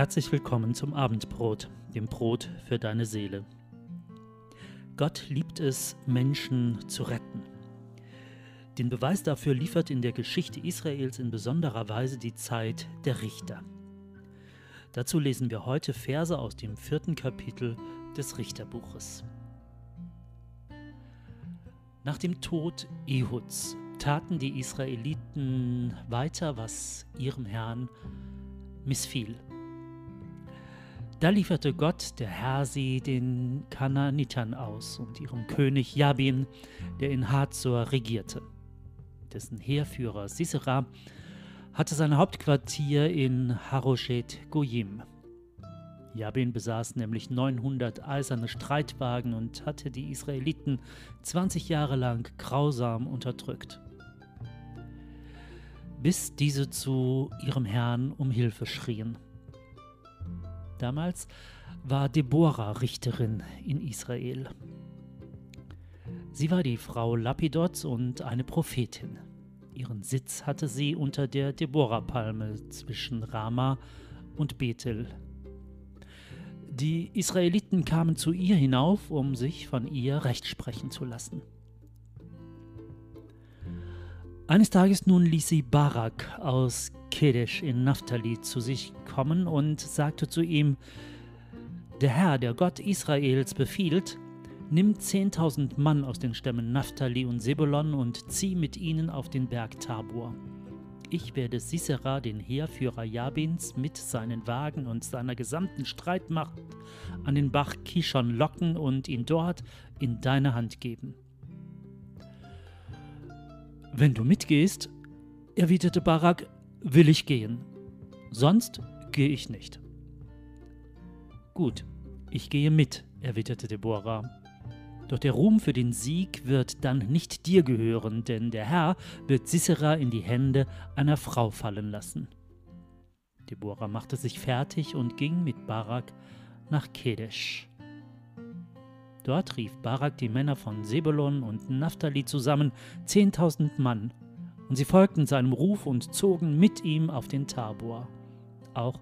Herzlich willkommen zum Abendbrot, dem Brot für deine Seele. Gott liebt es, Menschen zu retten. Den Beweis dafür liefert in der Geschichte Israels in besonderer Weise die Zeit der Richter. Dazu lesen wir heute Verse aus dem vierten Kapitel des Richterbuches. Nach dem Tod Ehuds taten die Israeliten weiter, was ihrem Herrn missfiel. Da lieferte Gott, der Herr, sie den Kanaanitern aus und ihrem König Jabin, der in Hazor regierte. Dessen Heerführer Sisera hatte sein Hauptquartier in Haroshet Goyim. Jabin besaß nämlich 900 eiserne Streitwagen und hatte die Israeliten 20 Jahre lang grausam unterdrückt, bis diese zu ihrem Herrn um Hilfe schrien damals, war Deborah Richterin in Israel. Sie war die Frau Lapidot und eine Prophetin. Ihren Sitz hatte sie unter der Deborah-Palme zwischen Rama und Bethel. Die Israeliten kamen zu ihr hinauf, um sich von ihr Recht sprechen zu lassen. Eines Tages nun ließ sie Barak aus Kedesh in Naphtali zu sich kommen und sagte zu ihm, der Herr, der Gott Israels, befiehlt, nimm zehntausend Mann aus den Stämmen Naphtali und Sebulon und zieh mit ihnen auf den Berg Tabor. Ich werde Sisera, den Heerführer Jabins, mit seinen Wagen und seiner gesamten Streitmacht an den Bach Kishon locken und ihn dort in deine Hand geben. Wenn du mitgehst, erwiderte Barak, will ich gehen. Sonst gehe ich nicht. Gut, ich gehe mit, erwiderte Deborah. Doch der Ruhm für den Sieg wird dann nicht dir gehören, denn der Herr wird Sisera in die Hände einer Frau fallen lassen. Deborah machte sich fertig und ging mit Barak nach Kedesh. Dort rief Barak die Männer von Sebulon und Naphtali zusammen, zehntausend Mann, und sie folgten seinem Ruf und zogen mit ihm auf den Tabor. Auch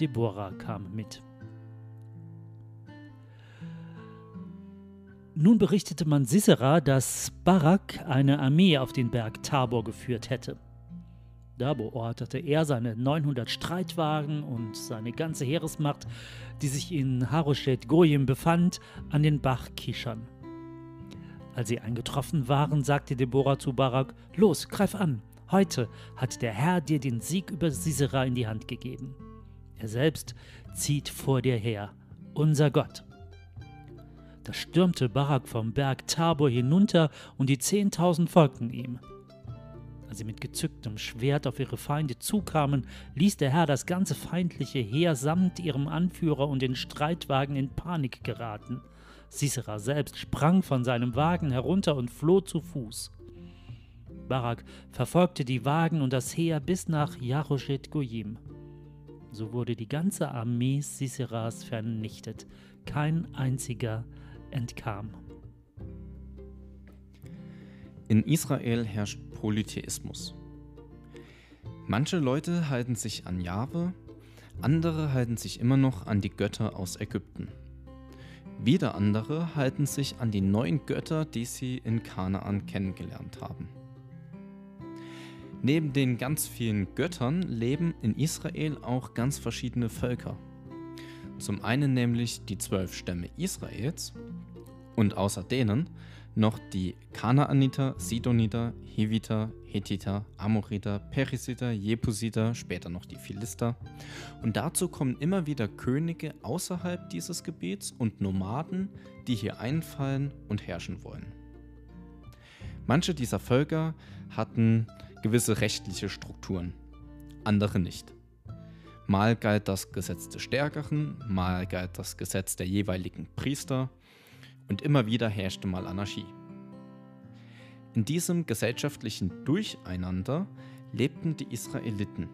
Deborah kam mit. Nun berichtete man Sisera, dass Barak eine Armee auf den Berg Tabor geführt hätte. Da beorderte er seine 900 Streitwagen und seine ganze Heeresmacht, die sich in Haroshet Goyim befand, an den Bach Kishon. Als sie eingetroffen waren, sagte Deborah zu Barak: Los, greif an! Heute hat der Herr dir den Sieg über Sisera in die Hand gegeben. Er selbst zieht vor dir her, unser Gott. Da stürmte Barak vom Berg Tabor hinunter und die Zehntausend folgten ihm. Als sie mit gezücktem Schwert auf ihre Feinde zukamen, ließ der Herr das ganze feindliche Heer samt ihrem Anführer und den Streitwagen in Panik geraten. Sisera selbst sprang von seinem Wagen herunter und floh zu Fuß. Barak verfolgte die Wagen und das Heer bis nach Jaroshet Goyim. So wurde die ganze Armee Siseras vernichtet. Kein einziger entkam. In Israel herrscht Polytheismus. Manche Leute halten sich an Jahwe, andere halten sich immer noch an die Götter aus Ägypten. Wieder andere halten sich an die neuen Götter, die sie in Kanaan kennengelernt haben. Neben den ganz vielen Göttern leben in Israel auch ganz verschiedene Völker. Zum einen nämlich die zwölf Stämme Israels und außer denen noch die Kanaaniter, Sidoniter, Hiviter, Hethiter, Amoriter, Perisiter, Jebusiter, später noch die Philister. Und dazu kommen immer wieder Könige außerhalb dieses Gebiets und Nomaden, die hier einfallen und herrschen wollen. Manche dieser Völker hatten gewisse rechtliche Strukturen, andere nicht. Mal galt das Gesetz des Stärkeren, mal galt das Gesetz der jeweiligen Priester und immer wieder herrschte mal Anarchie. In diesem gesellschaftlichen Durcheinander lebten die Israeliten,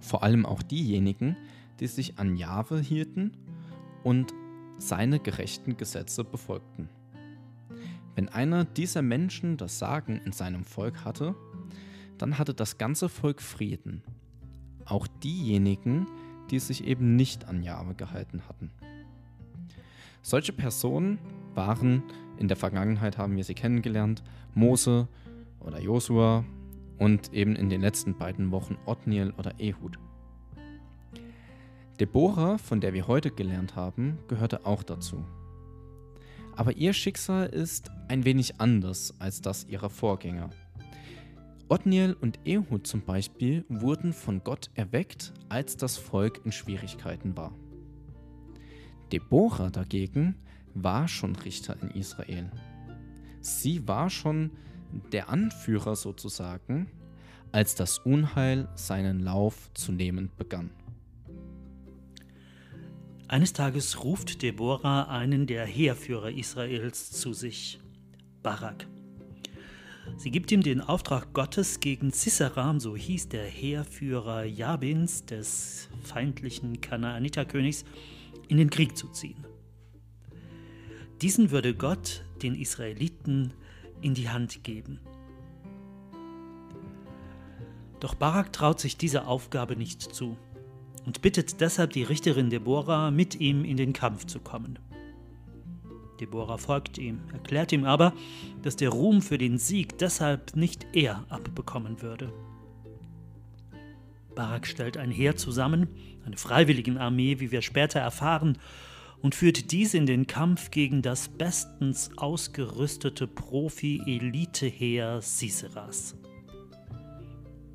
vor allem auch diejenigen, die sich an Jahwe hielten und seine gerechten Gesetze befolgten. Wenn einer dieser Menschen das Sagen in seinem Volk hatte, dann hatte das ganze Volk Frieden. Auch diejenigen, die sich eben nicht an Jahwe gehalten hatten. Solche Personen waren, in der Vergangenheit haben wir sie kennengelernt, Mose oder Josua und eben in den letzten beiden Wochen Othniel oder Ehud. Deborah, von der wir heute gelernt haben, gehörte auch dazu. Aber ihr Schicksal ist ein wenig anders als das ihrer Vorgänger. Othniel und Ehud zum Beispiel wurden von Gott erweckt, als das Volk in Schwierigkeiten war. Deborah dagegen war schon Richter in Israel. Sie war schon der Anführer sozusagen, als das Unheil seinen Lauf zu nehmen begann. Eines Tages ruft Deborah einen der Heerführer Israels zu sich, Barak. Sie gibt ihm den Auftrag Gottes gegen Sisera, so hieß der Heerführer Jabins, des feindlichen Kanaaniterkönigs, in den Krieg zu ziehen. Diesen würde Gott den Israeliten in die Hand geben. Doch Barak traut sich diese Aufgabe nicht zu und bittet deshalb die Richterin Deborah, mit ihm in den Kampf zu kommen. Deborah folgt ihm, erklärt ihm aber, dass der Ruhm für den Sieg deshalb nicht er abbekommen würde. Barak stellt ein Heer zusammen, eine Freiwilligenarmee, wie wir später erfahren, und führt dies in den Kampf gegen das bestens ausgerüstete Profi-Elite-Heer Siseras.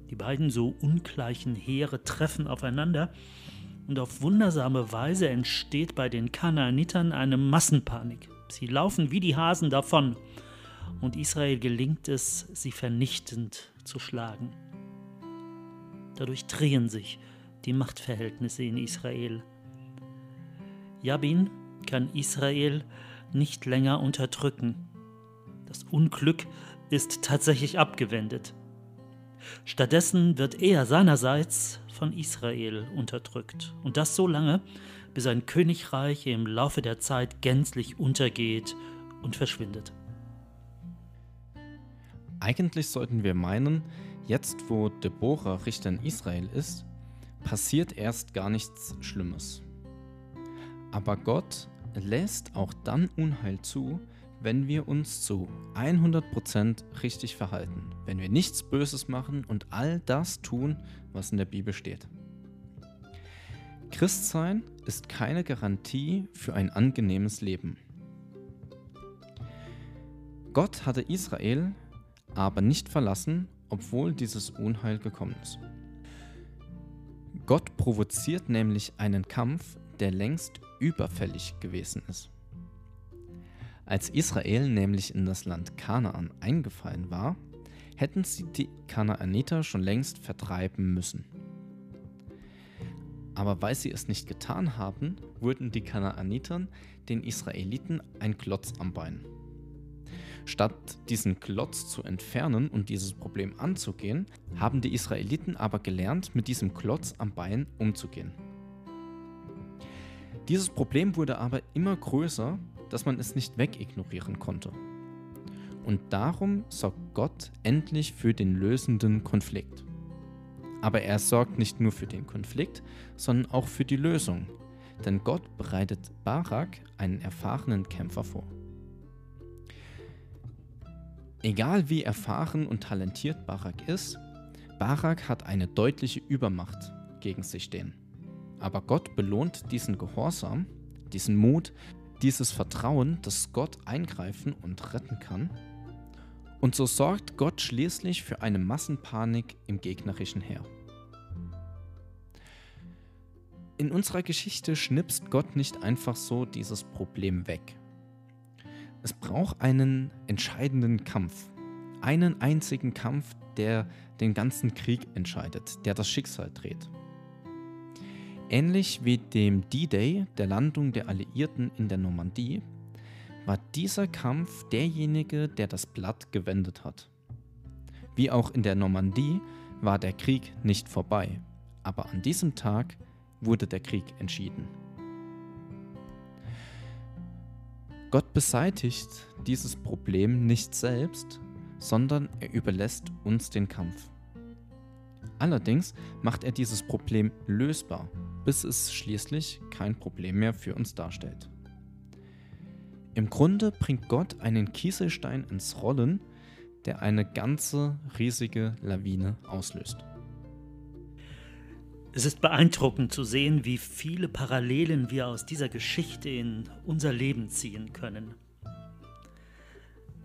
Die beiden so ungleichen Heere treffen aufeinander und auf wundersame Weise entsteht bei den Kanaanitern eine Massenpanik. Sie laufen wie die Hasen davon und Israel gelingt es, sie vernichtend zu schlagen. Dadurch drehen sich die Machtverhältnisse in Israel. Jabin kann Israel nicht länger unterdrücken. Das Unglück ist tatsächlich abgewendet. Stattdessen wird er seinerseits von Israel unterdrückt. Und das so lange, bis sein Königreich im Laufe der Zeit gänzlich untergeht und verschwindet. Eigentlich sollten wir meinen, jetzt wo Deborah Richter in Israel ist, passiert erst gar nichts Schlimmes. Aber Gott lässt auch dann Unheil zu, wenn wir uns zu 100% richtig verhalten, wenn wir nichts Böses machen und all das tun, was in der Bibel steht. Christsein ist keine Garantie für ein angenehmes Leben. Gott hatte Israel aber nicht verlassen, obwohl dieses Unheil gekommen ist. Gott provoziert nämlich einen Kampf, der längst überfällig gewesen ist. Als Israel nämlich in das Land Kanaan eingefallen war, hätten sie die Kanaaniter schon längst vertreiben müssen. Aber weil sie es nicht getan haben, wurden die Kanaaniter den Israeliten ein Klotz am Bein. Statt diesen Klotz zu entfernen und dieses Problem anzugehen, haben die Israeliten aber gelernt, mit diesem Klotz am Bein umzugehen. Dieses Problem wurde aber immer größer dass man es nicht wegignorieren konnte. Und darum sorgt Gott endlich für den lösenden Konflikt. Aber er sorgt nicht nur für den Konflikt, sondern auch für die Lösung. Denn Gott bereitet Barak, einen erfahrenen Kämpfer, vor. Egal wie erfahren und talentiert Barak ist, Barak hat eine deutliche Übermacht gegen sich stehen. Aber Gott belohnt diesen Gehorsam, diesen Mut dieses Vertrauen, dass Gott eingreifen und retten kann. Und so sorgt Gott schließlich für eine Massenpanik im gegnerischen Heer. In unserer Geschichte schnipst Gott nicht einfach so dieses Problem weg. Es braucht einen entscheidenden Kampf. Einen einzigen Kampf, der den ganzen Krieg entscheidet, der das Schicksal dreht. Ähnlich wie dem D-Day, der Landung der Alliierten in der Normandie, war dieser Kampf derjenige, der das Blatt gewendet hat. Wie auch in der Normandie war der Krieg nicht vorbei, aber an diesem Tag wurde der Krieg entschieden. Gott beseitigt dieses Problem nicht selbst, sondern er überlässt uns den Kampf. Allerdings macht er dieses Problem lösbar, bis es schließlich kein Problem mehr für uns darstellt. Im Grunde bringt Gott einen Kieselstein ins Rollen, der eine ganze riesige Lawine auslöst. Es ist beeindruckend zu sehen, wie viele Parallelen wir aus dieser Geschichte in unser Leben ziehen können.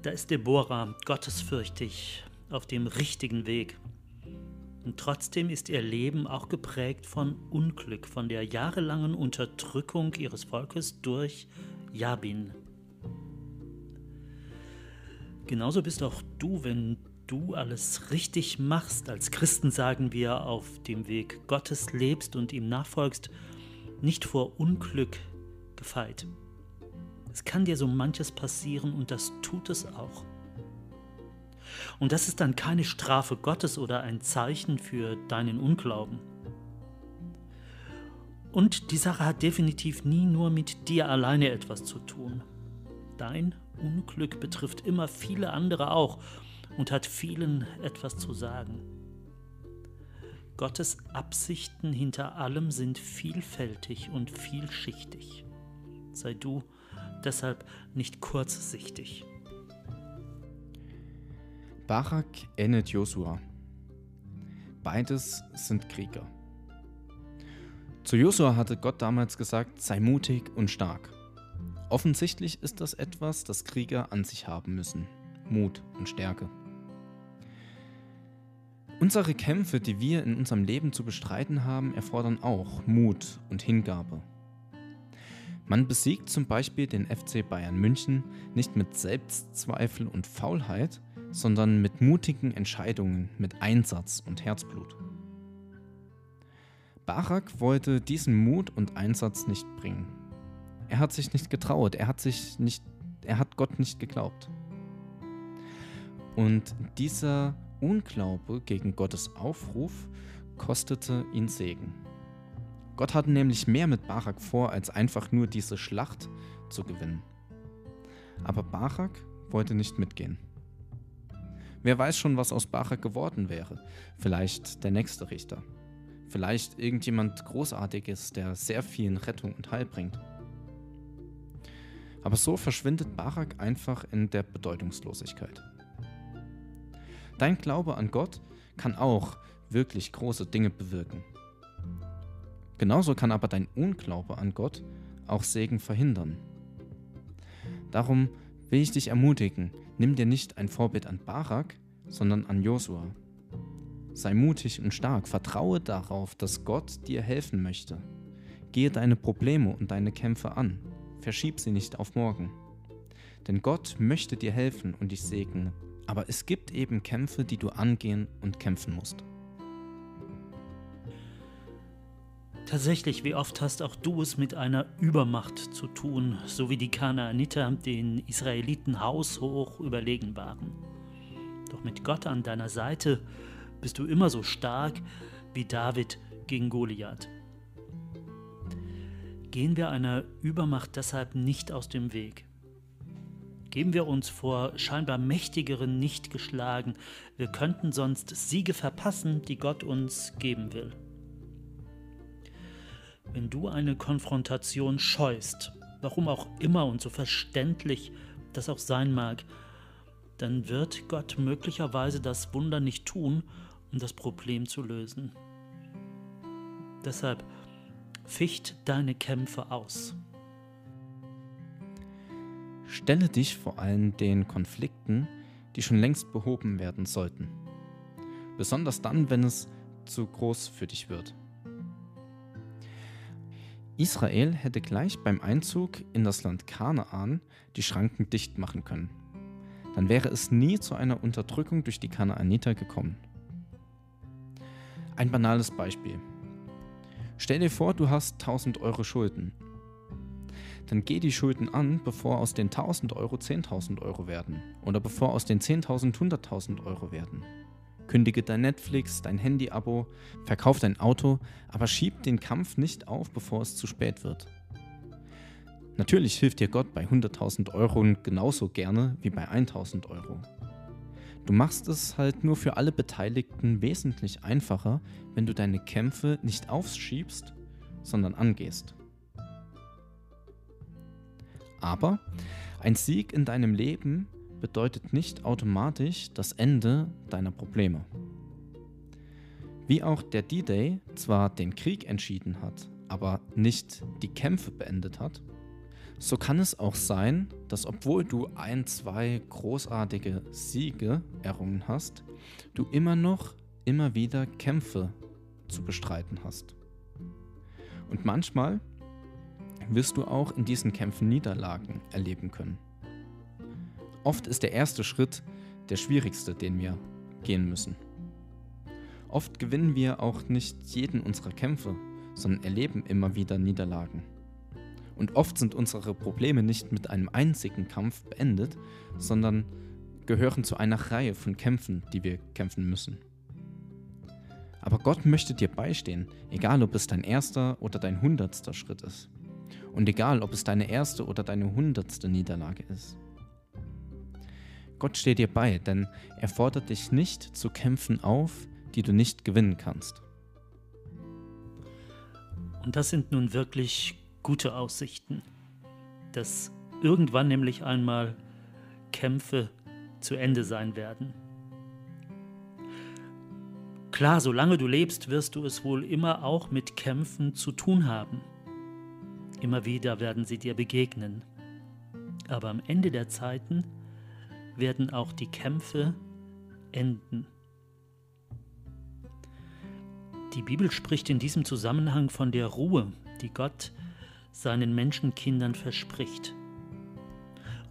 Da ist Deborah gottesfürchtig auf dem richtigen Weg. Und trotzdem ist ihr Leben auch geprägt von Unglück, von der jahrelangen Unterdrückung ihres Volkes durch Jabin. Genauso bist auch du, wenn du alles richtig machst. Als Christen sagen wir, auf dem Weg Gottes lebst und ihm nachfolgst, nicht vor Unglück gefeit. Es kann dir so manches passieren und das tut es auch. Und das ist dann keine Strafe Gottes oder ein Zeichen für deinen Unglauben. Und die Sache hat definitiv nie nur mit dir alleine etwas zu tun. Dein Unglück betrifft immer viele andere auch und hat vielen etwas zu sagen. Gottes Absichten hinter allem sind vielfältig und vielschichtig. Sei du deshalb nicht kurzsichtig. Barak ähnelt Josua. Beides sind Krieger. Zu Josua hatte Gott damals gesagt, sei mutig und stark. Offensichtlich ist das etwas, das Krieger an sich haben müssen. Mut und Stärke. Unsere Kämpfe, die wir in unserem Leben zu bestreiten haben, erfordern auch Mut und Hingabe. Man besiegt zum Beispiel den FC Bayern München nicht mit Selbstzweifel und Faulheit, sondern mit mutigen Entscheidungen, mit Einsatz und Herzblut. Barak wollte diesen Mut und Einsatz nicht bringen. Er hat sich nicht getraut, er hat sich nicht, er hat Gott nicht geglaubt. Und dieser Unglaube gegen Gottes Aufruf kostete ihn Segen. Gott hatte nämlich mehr mit Barak vor, als einfach nur diese Schlacht zu gewinnen. Aber Barak wollte nicht mitgehen. Wer weiß schon, was aus Barak geworden wäre. Vielleicht der nächste Richter. Vielleicht irgendjemand Großartiges, der sehr vielen Rettung und Heil bringt. Aber so verschwindet Barak einfach in der Bedeutungslosigkeit. Dein Glaube an Gott kann auch wirklich große Dinge bewirken. Genauso kann aber dein Unglaube an Gott auch Segen verhindern. Darum will ich dich ermutigen, nimm dir nicht ein Vorbild an Barak, sondern an Josua. Sei mutig und stark, vertraue darauf, dass Gott dir helfen möchte. Gehe deine Probleme und deine Kämpfe an, verschieb sie nicht auf morgen. Denn Gott möchte dir helfen und dich segnen aber es gibt eben Kämpfe, die du angehen und kämpfen musst. Tatsächlich, wie oft hast auch du es mit einer Übermacht zu tun, so wie die Kanaaniter den Israeliten haushoch überlegen waren. Doch mit Gott an deiner Seite bist du immer so stark wie David gegen Goliath. Gehen wir einer Übermacht deshalb nicht aus dem Weg. Geben wir uns vor scheinbar Mächtigeren nicht geschlagen. Wir könnten sonst Siege verpassen, die Gott uns geben will. Wenn du eine Konfrontation scheust, warum auch immer und so verständlich das auch sein mag, dann wird Gott möglicherweise das Wunder nicht tun, um das Problem zu lösen. Deshalb ficht deine Kämpfe aus. Stelle dich vor allem den Konflikten, die schon längst behoben werden sollten. Besonders dann, wenn es zu groß für dich wird. Israel hätte gleich beim Einzug in das Land Kanaan die Schranken dicht machen können. Dann wäre es nie zu einer Unterdrückung durch die Kanaaniter gekommen. Ein banales Beispiel. Stell dir vor, du hast 1000 Euro Schulden dann geh die Schulden an, bevor aus den 1000 Euro 10.000 Euro werden oder bevor aus den 10.000 100.000 Euro werden. Kündige dein Netflix, dein Handy-Abo, verkauf dein Auto, aber schieb den Kampf nicht auf, bevor es zu spät wird. Natürlich hilft dir Gott bei 100.000 Euro genauso gerne wie bei 1.000 Euro. Du machst es halt nur für alle Beteiligten wesentlich einfacher, wenn du deine Kämpfe nicht aufschiebst, sondern angehst. Aber ein Sieg in deinem Leben bedeutet nicht automatisch das Ende deiner Probleme. Wie auch der D-Day zwar den Krieg entschieden hat, aber nicht die Kämpfe beendet hat, so kann es auch sein, dass obwohl du ein, zwei großartige Siege errungen hast, du immer noch immer wieder Kämpfe zu bestreiten hast. Und manchmal wirst du auch in diesen Kämpfen Niederlagen erleben können. Oft ist der erste Schritt der schwierigste, den wir gehen müssen. Oft gewinnen wir auch nicht jeden unserer Kämpfe, sondern erleben immer wieder Niederlagen. Und oft sind unsere Probleme nicht mit einem einzigen Kampf beendet, sondern gehören zu einer Reihe von Kämpfen, die wir kämpfen müssen. Aber Gott möchte dir beistehen, egal ob es dein erster oder dein hundertster Schritt ist. Und egal ob es deine erste oder deine hundertste Niederlage ist. Gott steht dir bei, denn er fordert dich nicht zu Kämpfen auf, die du nicht gewinnen kannst. Und das sind nun wirklich gute Aussichten, dass irgendwann nämlich einmal Kämpfe zu Ende sein werden. Klar, solange du lebst, wirst du es wohl immer auch mit Kämpfen zu tun haben. Immer wieder werden sie dir begegnen. Aber am Ende der Zeiten werden auch die Kämpfe enden. Die Bibel spricht in diesem Zusammenhang von der Ruhe, die Gott seinen Menschenkindern verspricht.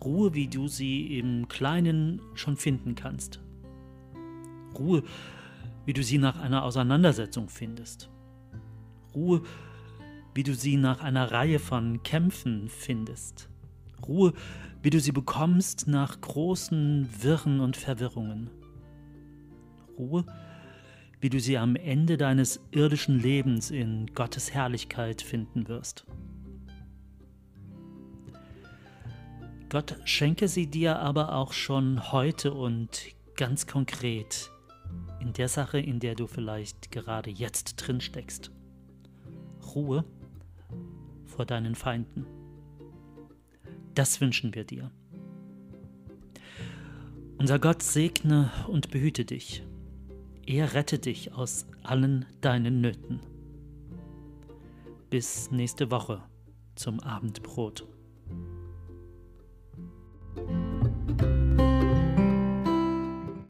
Ruhe, wie du sie im Kleinen schon finden kannst. Ruhe, wie du sie nach einer Auseinandersetzung findest. Ruhe, wie du sie nach einer Reihe von Kämpfen findest. Ruhe, wie du sie bekommst nach großen Wirren und Verwirrungen. Ruhe, wie du sie am Ende deines irdischen Lebens in Gottes Herrlichkeit finden wirst. Gott schenke sie dir aber auch schon heute und ganz konkret in der Sache, in der du vielleicht gerade jetzt drin steckst. Ruhe vor deinen Feinden. Das wünschen wir dir. Unser Gott segne und behüte dich. Er rette dich aus allen deinen Nöten. Bis nächste Woche zum Abendbrot.